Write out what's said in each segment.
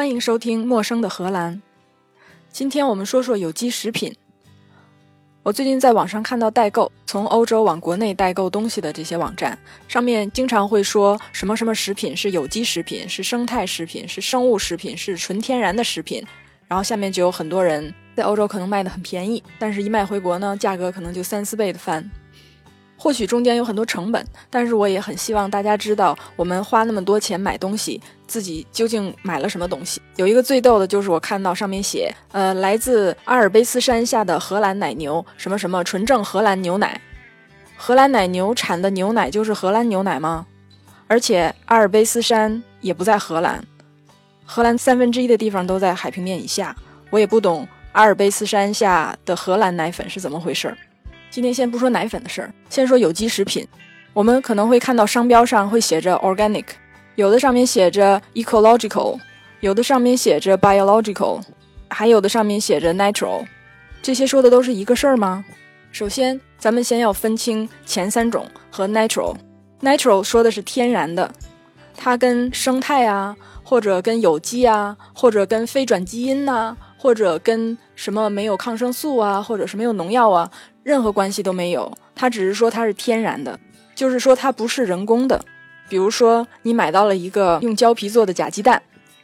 欢迎收听《陌生的荷兰》。今天我们说说有机食品。我最近在网上看到代购从欧洲往国内代购东西的这些网站，上面经常会说什么什么食品是有机食品，是生态食品，是生物食品，是纯天然的食品。然后下面就有很多人在欧洲可能卖的很便宜，但是一卖回国呢，价格可能就三四倍的翻。或许中间有很多成本，但是我也很希望大家知道，我们花那么多钱买东西，自己究竟买了什么东西。有一个最逗的就是我看到上面写，呃，来自阿尔卑斯山下的荷兰奶牛，什么什么纯正荷兰牛奶。荷兰奶牛产的牛奶就是荷兰牛奶吗？而且阿尔卑斯山也不在荷兰，荷兰三分之一的地方都在海平面以下。我也不懂阿尔卑斯山下的荷兰奶粉是怎么回事儿。今天先不说奶粉的事儿，先说有机食品。我们可能会看到商标上会写着 organic，有的上面写着 ecological，有的上面写着 biological，还有的上面写着 natural。这些说的都是一个事儿吗？首先，咱们先要分清前三种和 natural。natural 说的是天然的，它跟生态啊，或者跟有机啊，或者跟非转基因呐，或者跟什么没有抗生素啊，或者是没有农药啊。任何关系都没有，它只是说它是天然的，就是说它不是人工的。比如说，你买到了一个用胶皮做的假鸡蛋，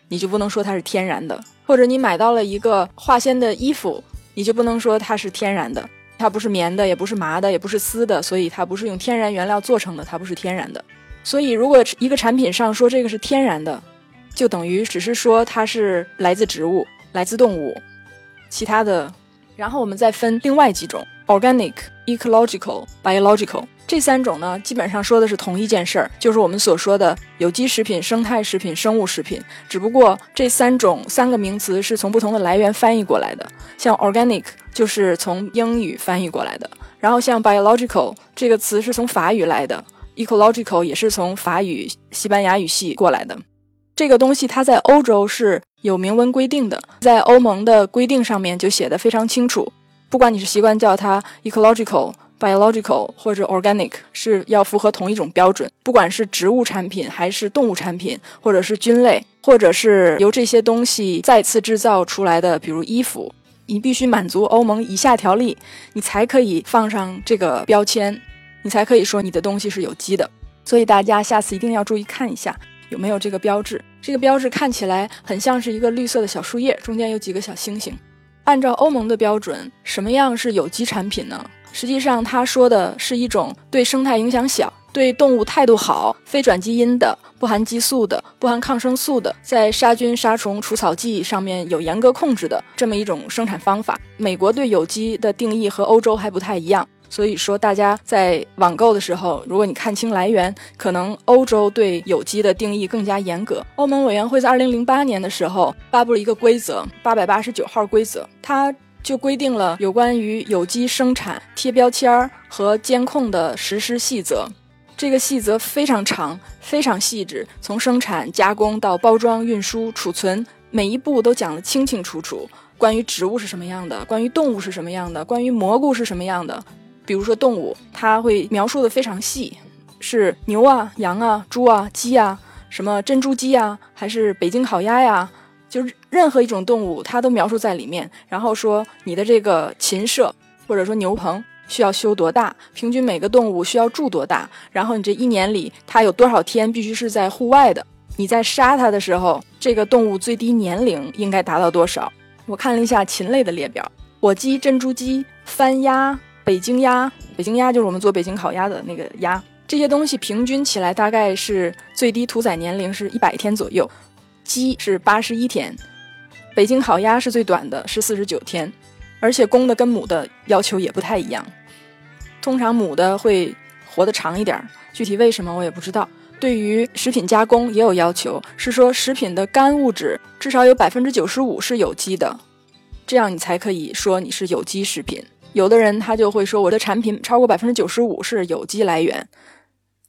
你就不能说它是天然的；或者你买到了一个化纤的衣服，你就不能说它是天然的。它不是棉的，也不是麻的，也不是丝的，所以它不是用天然原料做成的，它不是天然的。所以，如果一个产品上说这个是天然的，就等于只是说它是来自植物、来自动物，其他的。然后我们再分另外几种：organic、ecological、biological。这三种呢，基本上说的是同一件事儿，就是我们所说的有机食品、生态食品、生物食品。只不过这三种三个名词是从不同的来源翻译过来的。像 organic 就是从英语翻译过来的，然后像 biological 这个词是从法语来的，ecological 也是从法语、西班牙语系过来的。这个东西它在欧洲是有明文规定的，在欧盟的规定上面就写的非常清楚。不管你是习惯叫它 ecological、biological 或者 organic，是要符合同一种标准。不管是植物产品还是动物产品，或者是菌类，或者是由这些东西再次制造出来的，比如衣服，你必须满足欧盟以下条例，你才可以放上这个标签，你才可以说你的东西是有机的。所以大家下次一定要注意看一下。有没有这个标志？这个标志看起来很像是一个绿色的小树叶，中间有几个小星星。按照欧盟的标准，什么样是有机产品呢？实际上，他说的是一种对生态影响小、对动物态度好、非转基因的、不含激素的、不含抗生素的，在杀菌、杀虫、除草剂上面有严格控制的这么一种生产方法。美国对有机的定义和欧洲还不太一样。所以说，大家在网购的时候，如果你看清来源，可能欧洲对有机的定义更加严格。欧盟委员会在二零零八年的时候发布了一个规则，八百八十九号规则，它就规定了有关于有机生产贴标签和监控的实施细则。这个细则非常长，非常细致，从生产、加工到包装、运输、储存，每一步都讲得清清楚楚。关于植物是什么样的，关于动物是什么样的，关于蘑菇是什么样的。比如说动物，它会描述的非常细，是牛啊、羊啊、猪啊、鸡啊，什么珍珠鸡啊，还是北京烤鸭呀？就是任何一种动物，它都描述在里面。然后说你的这个禽舍或者说牛棚需要修多大，平均每个动物需要住多大，然后你这一年里它有多少天必须是在户外的？你在杀它的时候，这个动物最低年龄应该达到多少？我看了一下禽类的列表，火鸡、珍珠鸡、番鸭。北京鸭，北京鸭就是我们做北京烤鸭的那个鸭。这些东西平均起来大概是最低屠宰年龄是一百天左右，鸡是八十一天，北京烤鸭是最短的，是四十九天，而且公的跟母的要求也不太一样，通常母的会活得长一点，具体为什么我也不知道。对于食品加工也有要求，是说食品的干物质至少有百分之九十五是有机的，这样你才可以说你是有机食品。有的人他就会说，我的产品超过百分之九十五是有机来源，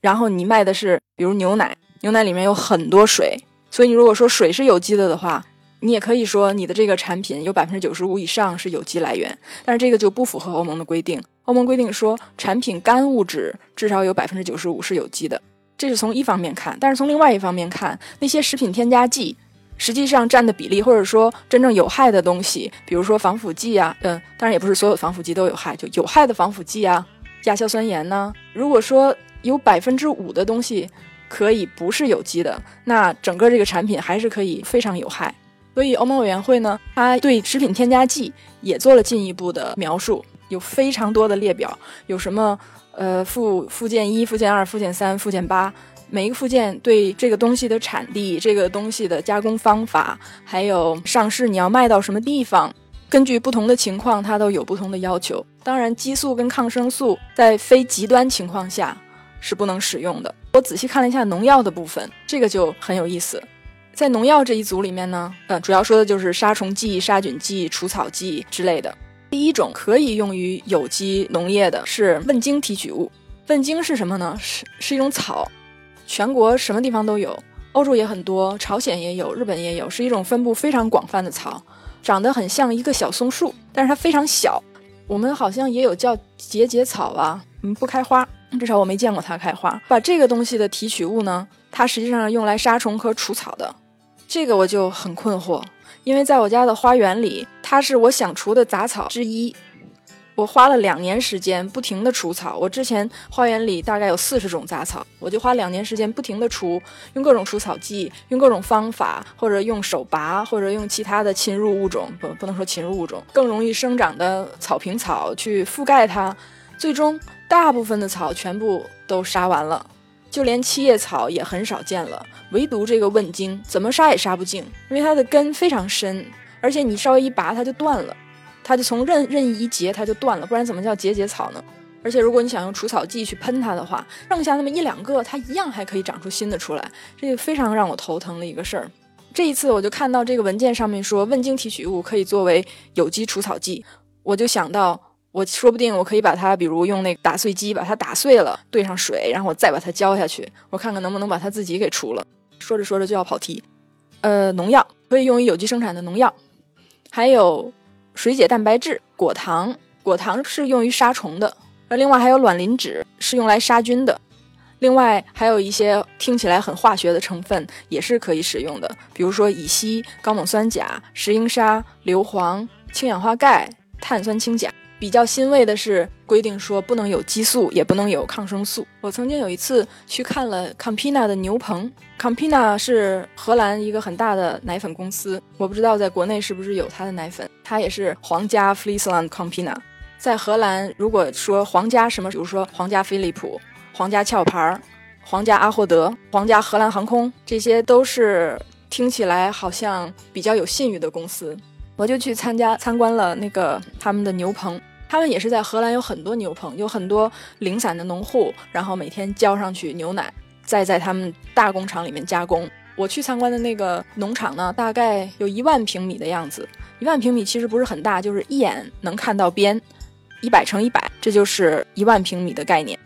然后你卖的是比如牛奶，牛奶里面有很多水，所以你如果说水是有机的的话，你也可以说你的这个产品有百分之九十五以上是有机来源，但是这个就不符合欧盟的规定。欧盟规定说，产品干物质至少有百分之九十五是有机的，这是从一方面看，但是从另外一方面看，那些食品添加剂，实际上占的比例，或者说真正有害的东西，比如说防腐剂啊，嗯，当然也不是所有防腐剂都有害，就有害的防腐剂啊，亚硝酸盐呢。如果说有百分之五的东西可以不是有机的，那整个这个产品还是可以非常有害。所以欧盟委员会呢，它对食品添加剂也做了进一步的描述，有非常多的列表，有什么呃附附件一、附件二、附件三、附件八。每一个附件对这个东西的产地、这个东西的加工方法，还有上市你要卖到什么地方，根据不同的情况，它都有不同的要求。当然，激素跟抗生素在非极端情况下是不能使用的。我仔细看了一下农药的部分，这个就很有意思。在农药这一组里面呢，呃，主要说的就是杀虫剂、杀菌剂、除草剂之类的。第一种可以用于有机农业的是问茎提取物。问茎是什么呢？是是一种草。全国什么地方都有，欧洲也很多，朝鲜也有，日本也有，是一种分布非常广泛的草，长得很像一个小松树，但是它非常小。我们好像也有叫节节草啊，嗯，不开花，至少我没见过它开花。把这个东西的提取物呢，它实际上用来杀虫和除草的，这个我就很困惑，因为在我家的花园里，它是我想除的杂草之一。我花了两年时间不停的除草，我之前花园里大概有四十种杂草，我就花两年时间不停的除，用各种除草剂，用各种方法，或者用手拔，或者用其他的侵入物种，不不能说侵入物种，更容易生长的草坪草去覆盖它，最终大部分的草全部都杀完了，就连七叶草也很少见了，唯独这个问茎怎么杀也杀不净，因为它的根非常深，而且你稍微一拔它就断了。它就从任任意一节，它就断了，不然怎么叫节节草呢？而且如果你想用除草剂去喷它的话，剩下那么一两个，它一样还可以长出新的出来，这个非常让我头疼的一个事儿。这一次我就看到这个文件上面说问茎提取物可以作为有机除草剂，我就想到我说不定我可以把它，比如用那个打碎机把它打碎了，兑上水，然后我再把它浇下去，我看看能不能把它自己给除了。说着说着就要跑题，呃，农药可以用于有机生产的农药，还有。水解蛋白质、果糖，果糖是用于杀虫的，而另外还有卵磷脂是用来杀菌的，另外还有一些听起来很化学的成分也是可以使用的，比如说乙烯、高锰酸钾、石英砂、硫磺、氢氧化钙、碳酸氢钾。比较欣慰的是，规定说不能有激素，也不能有抗生素。我曾经有一次去看了 Campina 的牛棚，Campina 是荷兰一个很大的奶粉公司，我不知道在国内是不是有它的奶粉。它也是皇家 Friesland Campina，在荷兰，如果说皇家什么，比如说皇家飞利浦、皇家壳牌、皇家阿霍德、皇家荷兰航空，这些都是听起来好像比较有信誉的公司。我就去参加参观了那个他们的牛棚，他们也是在荷兰有很多牛棚，有很多零散的农户，然后每天浇上去牛奶，再在他们大工厂里面加工。我去参观的那个农场呢，大概有一万平米的样子，一万平米其实不是很大，就是一眼能看到边，一百乘一百，这就是一万平米的概念。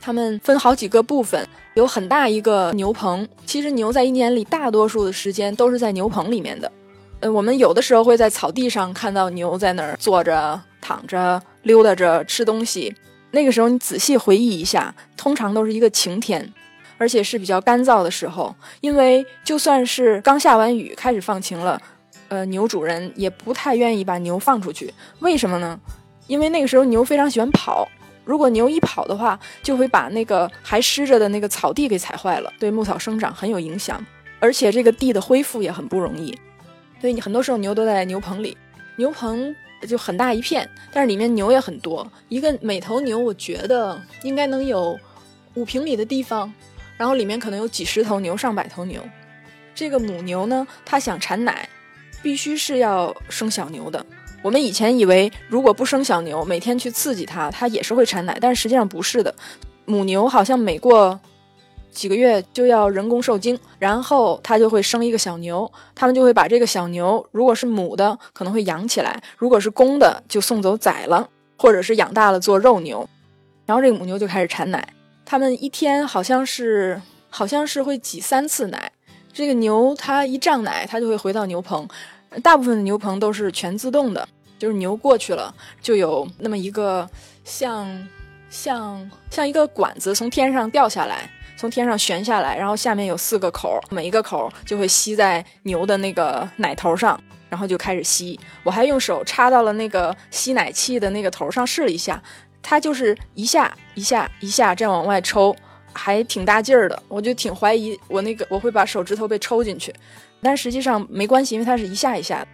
他们分好几个部分，有很大一个牛棚，其实牛在一年里大多数的时间都是在牛棚里面的。呃，我们有的时候会在草地上看到牛在那儿坐着、躺着、溜达着吃东西。那个时候你仔细回忆一下，通常都是一个晴天，而且是比较干燥的时候。因为就算是刚下完雨，开始放晴了，呃，牛主人也不太愿意把牛放出去。为什么呢？因为那个时候牛非常喜欢跑，如果牛一跑的话，就会把那个还湿着的那个草地给踩坏了，对牧草生长很有影响，而且这个地的恢复也很不容易。所以你很多时候牛都在牛棚里，牛棚就很大一片，但是里面牛也很多。一个每头牛，我觉得应该能有五平米的地方，然后里面可能有几十头牛、上百头牛。这个母牛呢，它想产奶，必须是要生小牛的。我们以前以为，如果不生小牛，每天去刺激它，它也是会产奶，但是实际上不是的。母牛好像每过几个月就要人工受精，然后它就会生一个小牛，他们就会把这个小牛，如果是母的，可能会养起来；如果是公的，就送走宰了，或者是养大了做肉牛。然后这个母牛就开始产奶，他们一天好像是好像是会挤三次奶。这个牛它一胀奶，它就会回到牛棚，大部分的牛棚都是全自动的，就是牛过去了，就有那么一个像像像一个管子从天上掉下来。从天上悬下来，然后下面有四个口，每一个口就会吸在牛的那个奶头上，然后就开始吸。我还用手插到了那个吸奶器的那个头上试了一下，它就是一下一下一下这样往外抽，还挺大劲儿的。我就挺怀疑我那个我会把手指头被抽进去，但实际上没关系，因为它是一下一下。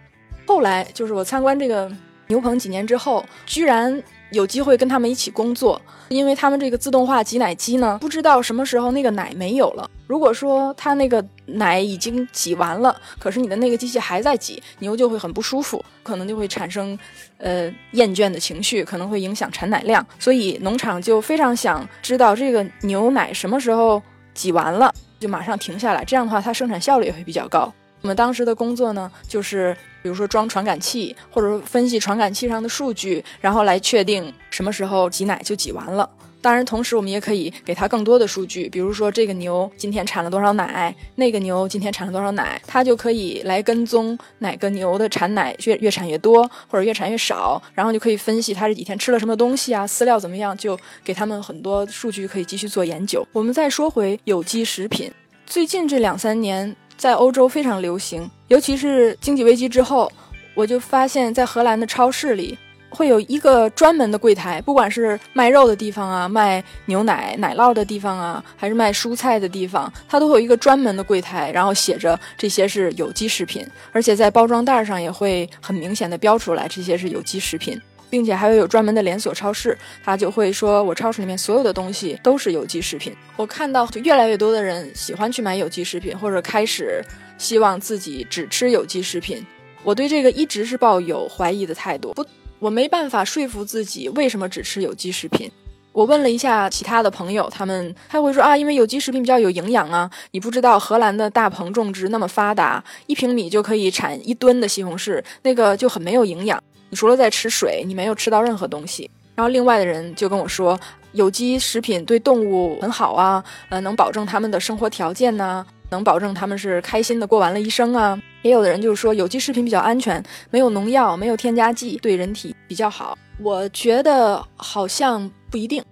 后来就是我参观这个牛棚几年之后，居然。有机会跟他们一起工作，因为他们这个自动化挤奶机呢，不知道什么时候那个奶没有了。如果说它那个奶已经挤完了，可是你的那个机器还在挤，牛就会很不舒服，可能就会产生呃厌倦的情绪，可能会影响产奶量。所以农场就非常想知道这个牛奶什么时候挤完了，就马上停下来，这样的话它生产效率也会比较高。我们当时的工作呢，就是比如说装传感器，或者说分析传感器上的数据，然后来确定什么时候挤奶就挤完了。当然，同时我们也可以给它更多的数据，比如说这个牛今天产了多少奶，那个牛今天产了多少奶，它就可以来跟踪哪个牛的产奶越越产越多，或者越产越少，然后就可以分析它这几天吃了什么东西啊，饲料怎么样，就给他们很多数据可以继续做研究。我们再说回有机食品，最近这两三年。在欧洲非常流行，尤其是经济危机之后，我就发现，在荷兰的超市里会有一个专门的柜台，不管是卖肉的地方啊，卖牛奶奶酪的地方啊，还是卖蔬菜的地方，它都会有一个专门的柜台，然后写着这些是有机食品，而且在包装袋上也会很明显的标出来这些是有机食品。并且还会有专门的连锁超市，他就会说我超市里面所有的东西都是有机食品。我看到就越来越多的人喜欢去买有机食品，或者开始希望自己只吃有机食品。我对这个一直是抱有怀疑的态度，不，我没办法说服自己为什么只吃有机食品。我问了一下其他的朋友，他们他会说啊，因为有机食品比较有营养啊。你不知道荷兰的大棚种植那么发达，一平米就可以产一吨的西红柿，那个就很没有营养。除了在吃水，你没有吃到任何东西。然后另外的人就跟我说，有机食品对动物很好啊，呃，能保证他们的生活条件呢，能保证他们是开心的过完了一生啊。也有的人就是说，有机食品比较安全，没有农药，没有添加剂，对人体比较好。我觉得好像不一定。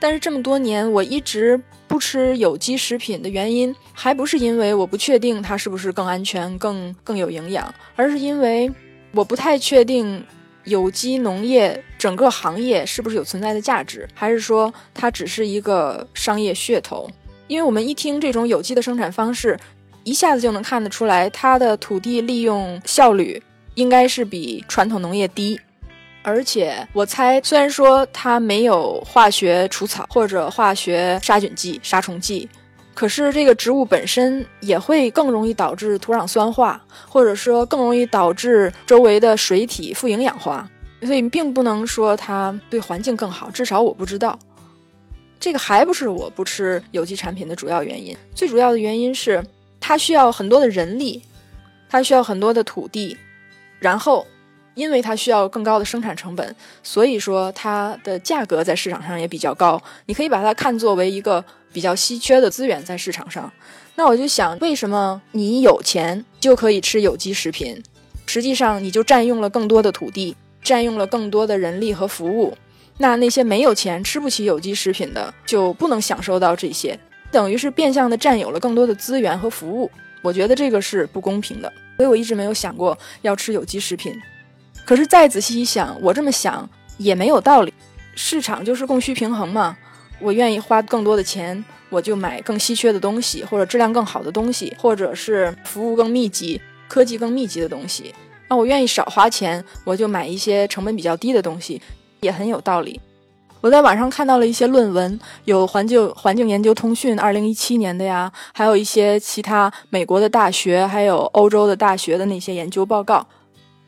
但是这么多年我一直不吃有机食品的原因，还不是因为我不确定它是不是更安全、更更有营养，而是因为。我不太确定有机农业整个行业是不是有存在的价值，还是说它只是一个商业噱头？因为我们一听这种有机的生产方式，一下子就能看得出来，它的土地利用效率应该是比传统农业低，而且我猜，虽然说它没有化学除草或者化学杀菌剂、杀虫剂。可是这个植物本身也会更容易导致土壤酸化，或者说更容易导致周围的水体富营养化，所以并不能说它对环境更好。至少我不知道，这个还不是我不吃有机产品的主要原因。最主要的原因是它需要很多的人力，它需要很多的土地，然后因为它需要更高的生产成本，所以说它的价格在市场上也比较高。你可以把它看作为一个。比较稀缺的资源在市场上，那我就想，为什么你有钱就可以吃有机食品？实际上，你就占用了更多的土地，占用了更多的人力和服务。那那些没有钱吃不起有机食品的，就不能享受到这些，等于是变相的占有了更多的资源和服务。我觉得这个是不公平的，所以我一直没有想过要吃有机食品。可是再仔细一想，我这么想也没有道理，市场就是供需平衡嘛。我愿意花更多的钱，我就买更稀缺的东西，或者质量更好的东西，或者是服务更密集、科技更密集的东西。那我愿意少花钱，我就买一些成本比较低的东西，也很有道理。我在网上看到了一些论文，有环境环境研究通讯二零一七年的呀，还有一些其他美国的大学，还有欧洲的大学的那些研究报告。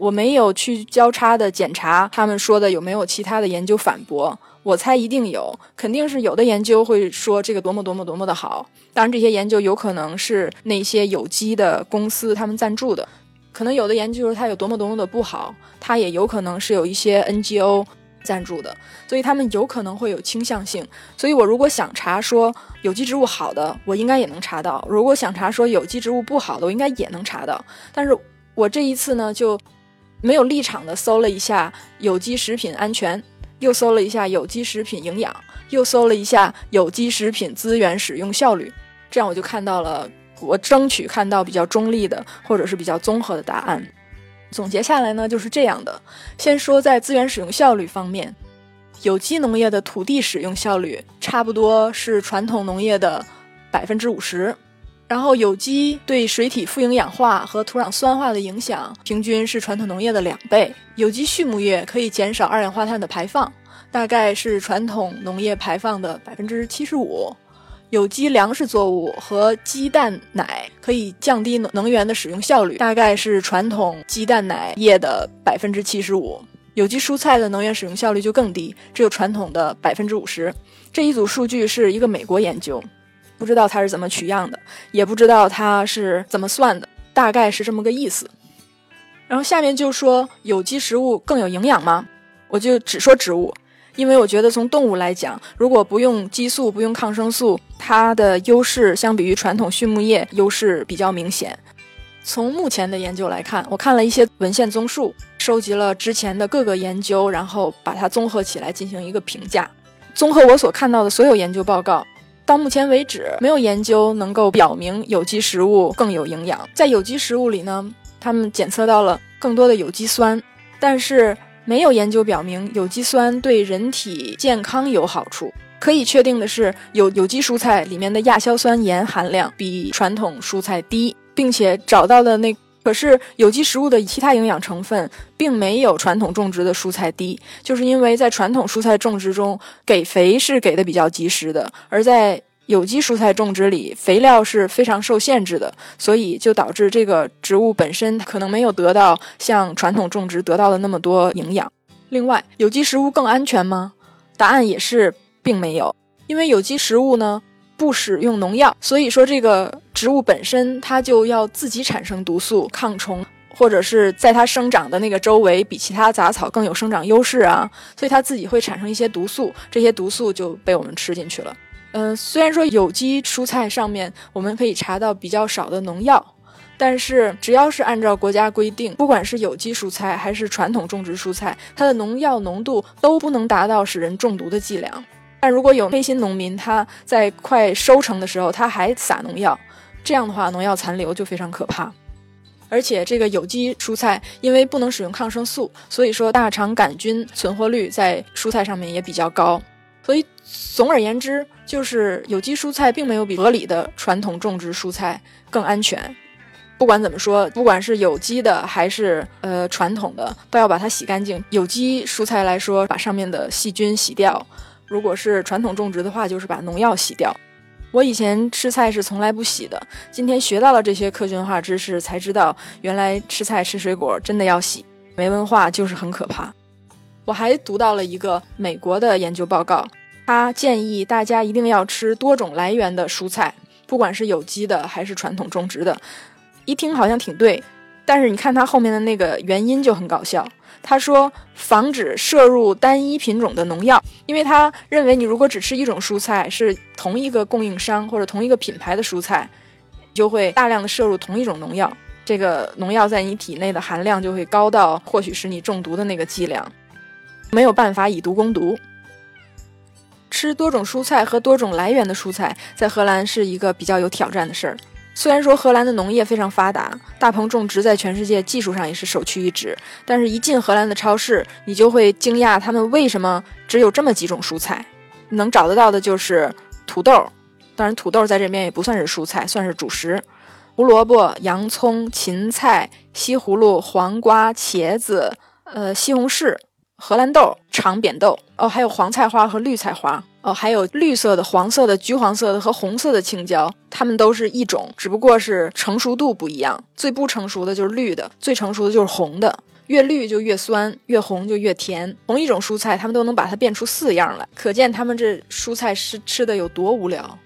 我没有去交叉的检查他们说的有没有其他的研究反驳。我猜一定有，肯定是有的研究会说这个多么多么多么的好。当然，这些研究有可能是那些有机的公司他们赞助的，可能有的研究是它有多么多么的不好，它也有可能是有一些 NGO 赞助的，所以他们有可能会有倾向性。所以我如果想查说有机植物好的，我应该也能查到；如果想查说有机植物不好的，我应该也能查到。但是我这一次呢，就没有立场的搜了一下有机食品安全。又搜了一下有机食品营养，又搜了一下有机食品资源使用效率，这样我就看到了，我争取看到比较中立的或者是比较综合的答案。总结下来呢，就是这样的。先说在资源使用效率方面，有机农业的土地使用效率差不多是传统农业的百分之五十。然后有机对水体富营养化和土壤酸化的影响，平均是传统农业的两倍。有机畜牧业可以减少二氧化碳的排放，大概是传统农业排放的百分之七十五。有机粮食作物和鸡蛋奶可以降低能源的使用效率，大概是传统鸡蛋奶业的百分之七十五。有机蔬菜的能源使用效率就更低，只有传统的百分之五十。这一组数据是一个美国研究。不知道它是怎么取样的，也不知道它是怎么算的，大概是这么个意思。然后下面就说有机食物更有营养吗？我就只说植物，因为我觉得从动物来讲，如果不用激素、不用抗生素，它的优势相比于传统畜牧业优势比较明显。从目前的研究来看，我看了一些文献综述，收集了之前的各个研究，然后把它综合起来进行一个评价。综合我所看到的所有研究报告。到目前为止，没有研究能够表明有机食物更有营养。在有机食物里呢，他们检测到了更多的有机酸，但是没有研究表明有机酸对人体健康有好处。可以确定的是，有有机蔬菜里面的亚硝酸盐含量比传统蔬菜低，并且找到的那。可是有机食物的其他营养成分并没有传统种植的蔬菜低，就是因为在传统蔬菜种植中给肥是给的比较及时的，而在有机蔬菜种植里肥料是非常受限制的，所以就导致这个植物本身可能没有得到像传统种植得到的那么多营养。另外，有机食物更安全吗？答案也是并没有，因为有机食物呢。不使用农药，所以说这个植物本身它就要自己产生毒素抗虫，或者是在它生长的那个周围比其他杂草更有生长优势啊，所以它自己会产生一些毒素，这些毒素就被我们吃进去了。嗯，虽然说有机蔬菜上面我们可以查到比较少的农药，但是只要是按照国家规定，不管是有机蔬菜还是传统种植蔬菜，它的农药浓度都不能达到使人中毒的剂量。但如果有黑心农民，他在快收成的时候他还撒农药，这样的话农药残留就非常可怕。而且这个有机蔬菜因为不能使用抗生素，所以说大肠杆菌存活率在蔬菜上面也比较高。所以总而言之，就是有机蔬菜并没有比合理的传统种植蔬菜更安全。不管怎么说，不管是有机的还是呃传统的，都要把它洗干净。有机蔬菜来说，把上面的细菌洗掉。如果是传统种植的话，就是把农药洗掉。我以前吃菜是从来不洗的，今天学到了这些科学化知识，才知道原来吃菜吃水果真的要洗。没文化就是很可怕。我还读到了一个美国的研究报告，他建议大家一定要吃多种来源的蔬菜，不管是有机的还是传统种植的。一听好像挺对，但是你看他后面的那个原因就很搞笑。他说，防止摄入单一品种的农药，因为他认为你如果只吃一种蔬菜，是同一个供应商或者同一个品牌的蔬菜，就会大量的摄入同一种农药，这个农药在你体内的含量就会高到或许是你中毒的那个剂量，没有办法以毒攻毒。吃多种蔬菜和多种来源的蔬菜，在荷兰是一个比较有挑战的事儿。虽然说荷兰的农业非常发达，大棚种植在全世界技术上也是首屈一指，但是，一进荷兰的超市，你就会惊讶他们为什么只有这么几种蔬菜，能找得到的就是土豆，当然土豆在这边也不算是蔬菜，算是主食，胡萝卜、洋葱、芹菜、西葫芦、黄瓜、茄子，呃，西红柿。荷兰豆、长扁豆哦，还有黄菜花和绿菜花哦，还有绿色的、黄色的、橘黄色的和红色的青椒，它们都是一种，只不过是成熟度不一样。最不成熟的就是绿的，最成熟的就是红的。越绿就越酸，越红就越甜。同一种蔬菜，他们都能把它变出四样来，可见他们这蔬菜是吃的有多无聊。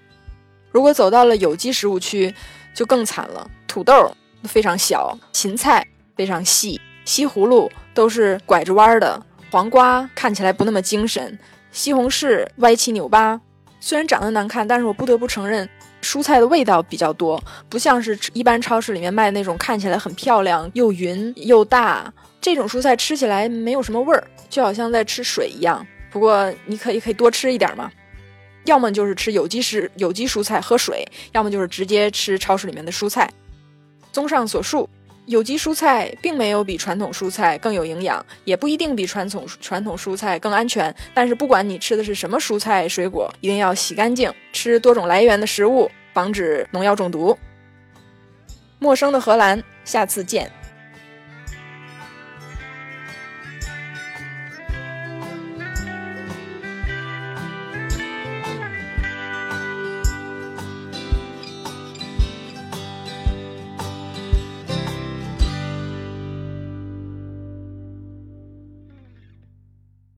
如果走到了有机食物区，就更惨了。土豆非常小，芹菜非常细，西葫芦都是拐着弯的。黄瓜看起来不那么精神，西红柿歪七扭八，虽然长得难看，但是我不得不承认，蔬菜的味道比较多，不像是一般超市里面卖的那种看起来很漂亮又匀又大，这种蔬菜吃起来没有什么味儿，就好像在吃水一样，不过你可以可以多吃一点嘛，要么就是吃有机食有机蔬菜喝水，要么就是直接吃超市里面的蔬菜。综上所述。有机蔬菜并没有比传统蔬菜更有营养，也不一定比传统传统蔬菜更安全。但是不管你吃的是什么蔬菜水果，一定要洗干净，吃多种来源的食物，防止农药中毒。陌生的荷兰，下次见。